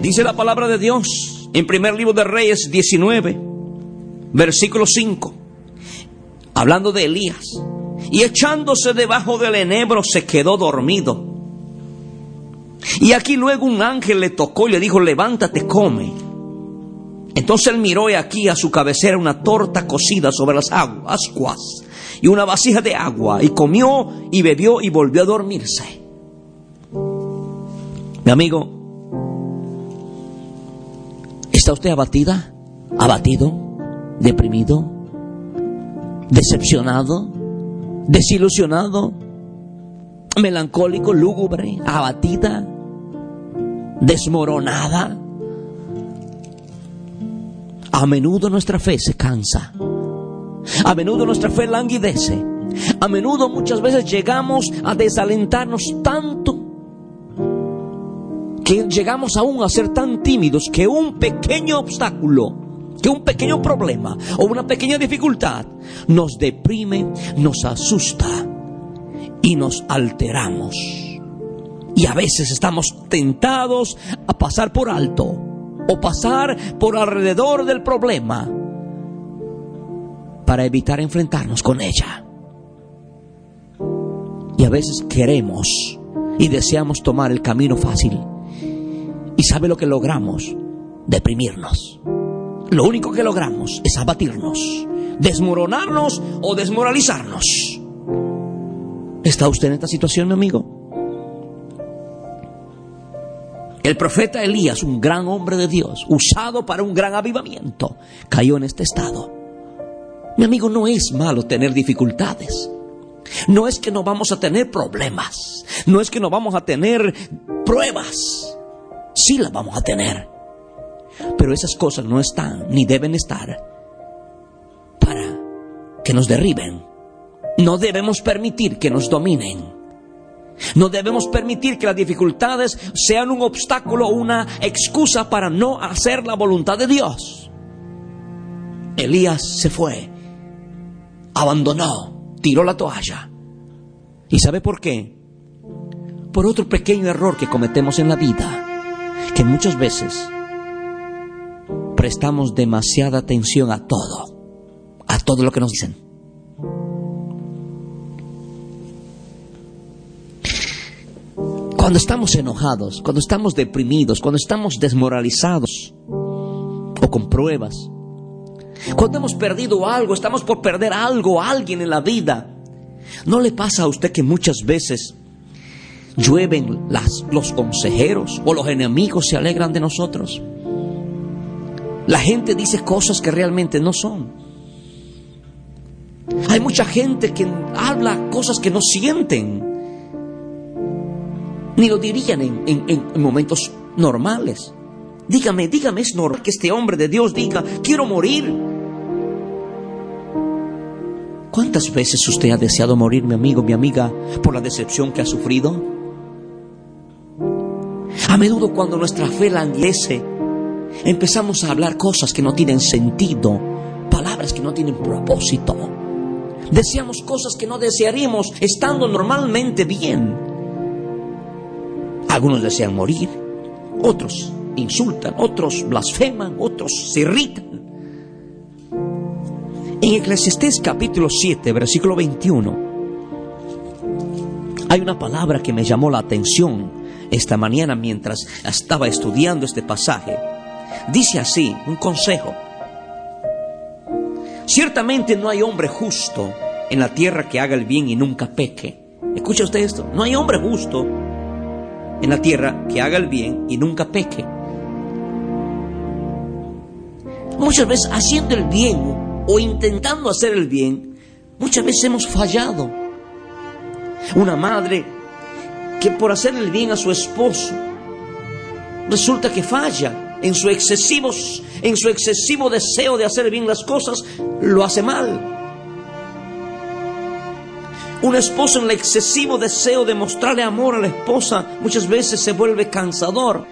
Dice la palabra de Dios en primer libro de Reyes 19, versículo 5, hablando de Elías. Y echándose debajo del enebro se quedó dormido. Y aquí luego un ángel le tocó y le dijo, levántate, come. Entonces él miró y aquí a su cabecera una torta cocida sobre las aguas y una vasija de agua y comió y bebió y volvió a dormirse. Mi amigo, ¿está usted abatida? ¿Abatido? ¿Deprimido? ¿Decepcionado? ¿Desilusionado? ¿Melancólico? ¿Lúgubre? ¿Abatida? ¿Desmoronada? A menudo nuestra fe se cansa. A menudo nuestra fe languidece. A menudo muchas veces llegamos a desalentarnos tanto que llegamos aún a ser tan tímidos que un pequeño obstáculo, que un pequeño problema o una pequeña dificultad nos deprime, nos asusta y nos alteramos. Y a veces estamos tentados a pasar por alto o pasar por alrededor del problema para evitar enfrentarnos con ella. Y a veces queremos y deseamos tomar el camino fácil. ¿Y sabe lo que logramos? Deprimirnos. Lo único que logramos es abatirnos, desmoronarnos o desmoralizarnos. ¿Está usted en esta situación, mi amigo? El profeta Elías, un gran hombre de Dios, usado para un gran avivamiento, cayó en este estado. Mi amigo, no es malo tener dificultades. No es que no vamos a tener problemas. No es que no vamos a tener pruebas. Sí las vamos a tener. Pero esas cosas no están ni deben estar para que nos derriben. No debemos permitir que nos dominen. No debemos permitir que las dificultades sean un obstáculo o una excusa para no hacer la voluntad de Dios. Elías se fue, abandonó, tiró la toalla. ¿Y sabe por qué? Por otro pequeño error que cometemos en la vida, que muchas veces prestamos demasiada atención a todo, a todo lo que nos dicen. Cuando estamos enojados, cuando estamos deprimidos, cuando estamos desmoralizados o con pruebas, cuando hemos perdido algo, estamos por perder algo, alguien en la vida, ¿no le pasa a usted que muchas veces llueven las, los consejeros o los enemigos se alegran de nosotros? La gente dice cosas que realmente no son. Hay mucha gente que habla cosas que no sienten ni lo dirían en, en, en, momentos normales. Dígame, dígame, es normal que este hombre de Dios diga, quiero morir. ¿Cuántas veces usted ha deseado morir, mi amigo, mi amiga, por la decepción que ha sufrido? A menudo cuando nuestra fe languidece, empezamos a hablar cosas que no tienen sentido, palabras que no tienen propósito. Deseamos cosas que no desearíamos estando normalmente bien. Algunos desean morir, otros insultan, otros blasfeman, otros se irritan. En Eclesiastés capítulo 7, versículo 21, hay una palabra que me llamó la atención esta mañana mientras estaba estudiando este pasaje. Dice así, un consejo. Ciertamente no hay hombre justo en la tierra que haga el bien y nunca peque. Escucha usted esto, no hay hombre justo en la tierra que haga el bien y nunca peque. Muchas veces haciendo el bien o intentando hacer el bien, Muchas veces hemos fallado. Una madre que por hacerle bien a su esposo resulta que falla en su excesivo, en su excesivo deseo de hacer bien las cosas, lo hace mal. Un esposo en el excesivo deseo de mostrarle amor a la esposa muchas veces se vuelve cansador.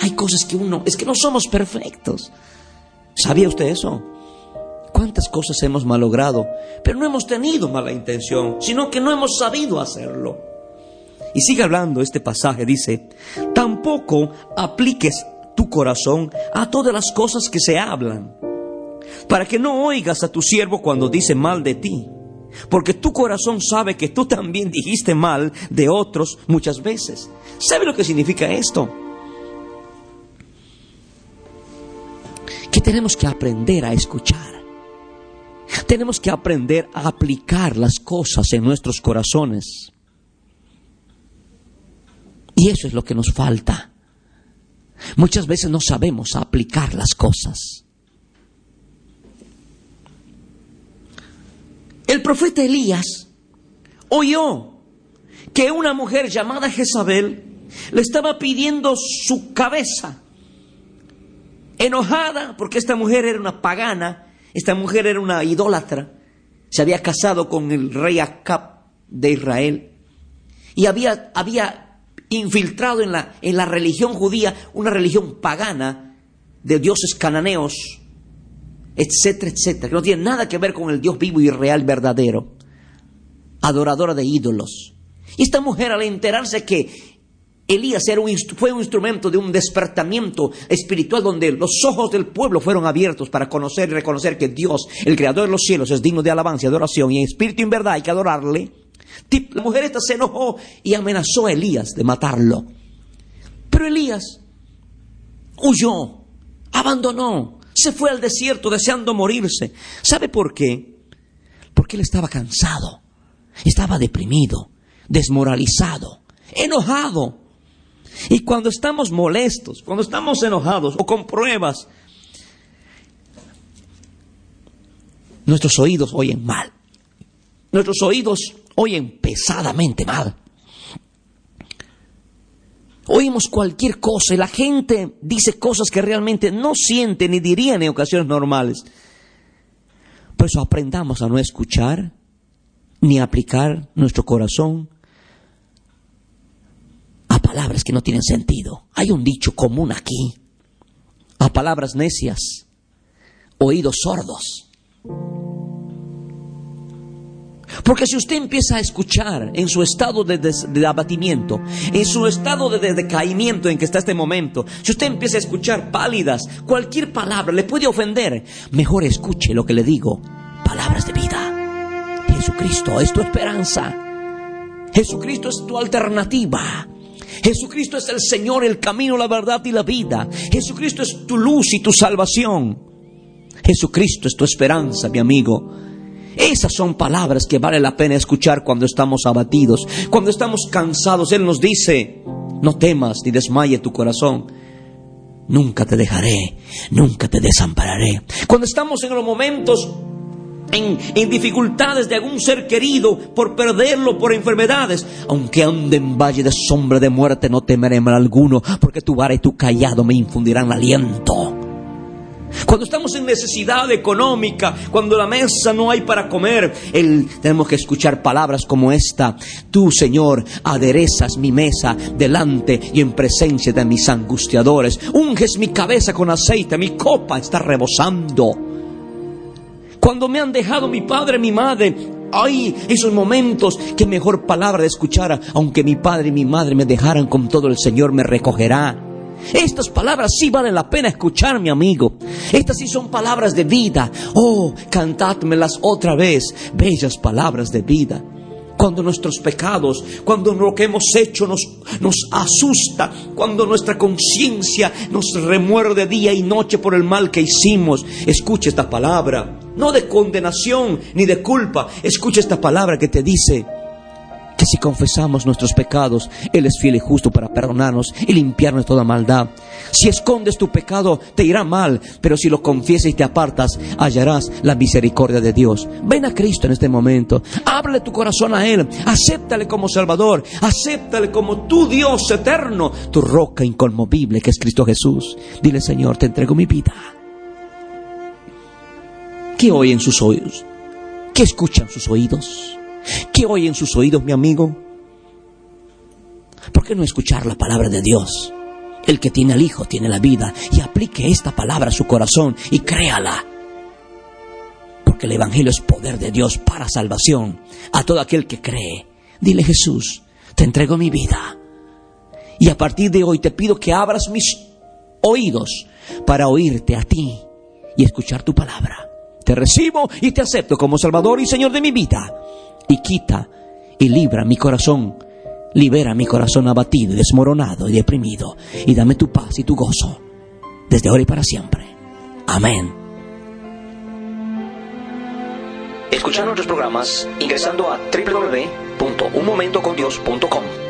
Hay cosas que uno, es que no somos perfectos. ¿Sabía usted eso? ¿Cuántas cosas hemos malogrado? Pero no hemos tenido mala intención, sino que no hemos sabido hacerlo. Y sigue hablando este pasaje, dice, tampoco apliques tu corazón a todas las cosas que se hablan, para que no oigas a tu siervo cuando dice mal de ti porque tu corazón sabe que tú también dijiste mal de otros muchas veces. ¿Sabe lo que significa esto? Que tenemos que aprender a escuchar. Tenemos que aprender a aplicar las cosas en nuestros corazones. Y eso es lo que nos falta. Muchas veces no sabemos aplicar las cosas. El profeta Elías oyó que una mujer llamada Jezabel le estaba pidiendo su cabeza, enojada porque esta mujer era una pagana, esta mujer era una idólatra, se había casado con el rey Acab de Israel y había, había infiltrado en la, en la religión judía una religión pagana de dioses cananeos etcétera, etcétera, que no tiene nada que ver con el Dios vivo y real verdadero, adoradora de ídolos. Y esta mujer al enterarse que Elías era un, fue un instrumento de un despertamiento espiritual donde los ojos del pueblo fueron abiertos para conocer y reconocer que Dios, el creador de los cielos, es digno de alabanza y adoración y en espíritu y en verdad hay que adorarle. La mujer esta se enojó y amenazó a Elías de matarlo. Pero Elías huyó, abandonó, se fue al desierto deseando morirse. ¿Sabe por qué? Porque él estaba cansado, estaba deprimido, desmoralizado, enojado. Y cuando estamos molestos, cuando estamos enojados o con pruebas, nuestros oídos oyen mal. Nuestros oídos oyen pesadamente mal. Oímos cualquier cosa y la gente dice cosas que realmente no siente ni dirían en ocasiones normales. Por eso aprendamos a no escuchar ni aplicar nuestro corazón a palabras que no tienen sentido. Hay un dicho común aquí, a palabras necias, oídos sordos. Porque si usted empieza a escuchar en su estado de, abatimiento, en su estado de, decaimiento en que está este momento, si usted empieza a escuchar pálidas, cualquier palabra le puede ofender, mejor escuche lo que le digo, palabras de vida. Jesucristo es tu esperanza. Jesucristo es tu alternativa. Jesucristo es el Señor, el camino, la verdad y la vida. Jesucristo es tu luz y tu salvación. Jesucristo es tu esperanza, mi amigo. Esas son palabras que vale la pena escuchar cuando estamos abatidos, cuando estamos cansados. Él nos dice, no temas ni desmaye tu corazón. Nunca te dejaré, nunca te desampararé. Cuando estamos en los momentos en, dificultades de algún ser querido, por perderlo, por enfermedades. Aunque ande en valle de sombra de muerte, no temeré mal alguno, porque tu vara y tu callado me infundirán aliento. Cuando estamos en necesidad económica, cuando la mesa no hay para comer, tenemos que escuchar palabras como esta. Tú, Señor, aderezas mi mesa delante y en presencia de mis angustiadores. Unges mi cabeza con aceite, mi copa está rebosando. Cuando me han dejado mi padre, mi madre, hay esos momentos que mejor palabra de escuchar, aunque mi padre y mi madre me dejaran con todo el Señor me recogerá. Estas palabras sí valen la pena escuchar, mi amigo. Estas sí son palabras de vida. Oh, cantádmelas otra vez, bellas palabras de vida. Cuando nuestros pecados, cuando lo que hemos hecho nos, nos asusta, cuando nuestra conciencia nos remuerde día y noche por el mal que hicimos, escucha esta palabra, no de condenación ni de culpa, escucha esta palabra que te dice si confesamos nuestros pecados, Él es fiel y justo para perdonarnos y limpiarnos toda maldad. Si escondes tu pecado, te irá mal, pero si lo confiesas y te apartas, hallarás la misericordia de Dios. Ven a Cristo en este momento, háblale tu corazón a Él, acéptale como Salvador, acéptale como tu Dios eterno, tu roca inconmovible que es Cristo Jesús. Dile, Señor, te entrego mi vida. ¿Qué oyen sus oídos? ¿Qué escuchan sus oídos? ¿Qué oyen sus oídos, mi amigo? ¿Por qué no escuchar la palabra de Dios? El que tiene al Hijo tiene la vida y aplique esta palabra a su corazón y créala. Porque el Evangelio es poder de Dios para salvación a todo aquel que cree. Dile Jesús, te entrego mi vida. Y a partir de hoy te pido que abras mis oídos para oírte a ti y escuchar tu palabra. Te recibo y te acepto como Salvador y Señor de mi vida. Y quita y libra mi corazón Libera mi corazón abatido y desmoronado y deprimido y dame tu paz y tu gozo desde ahora y para siempre. Amén. Escuchar nuestros programas ingresando a www.unmomentocondios.com.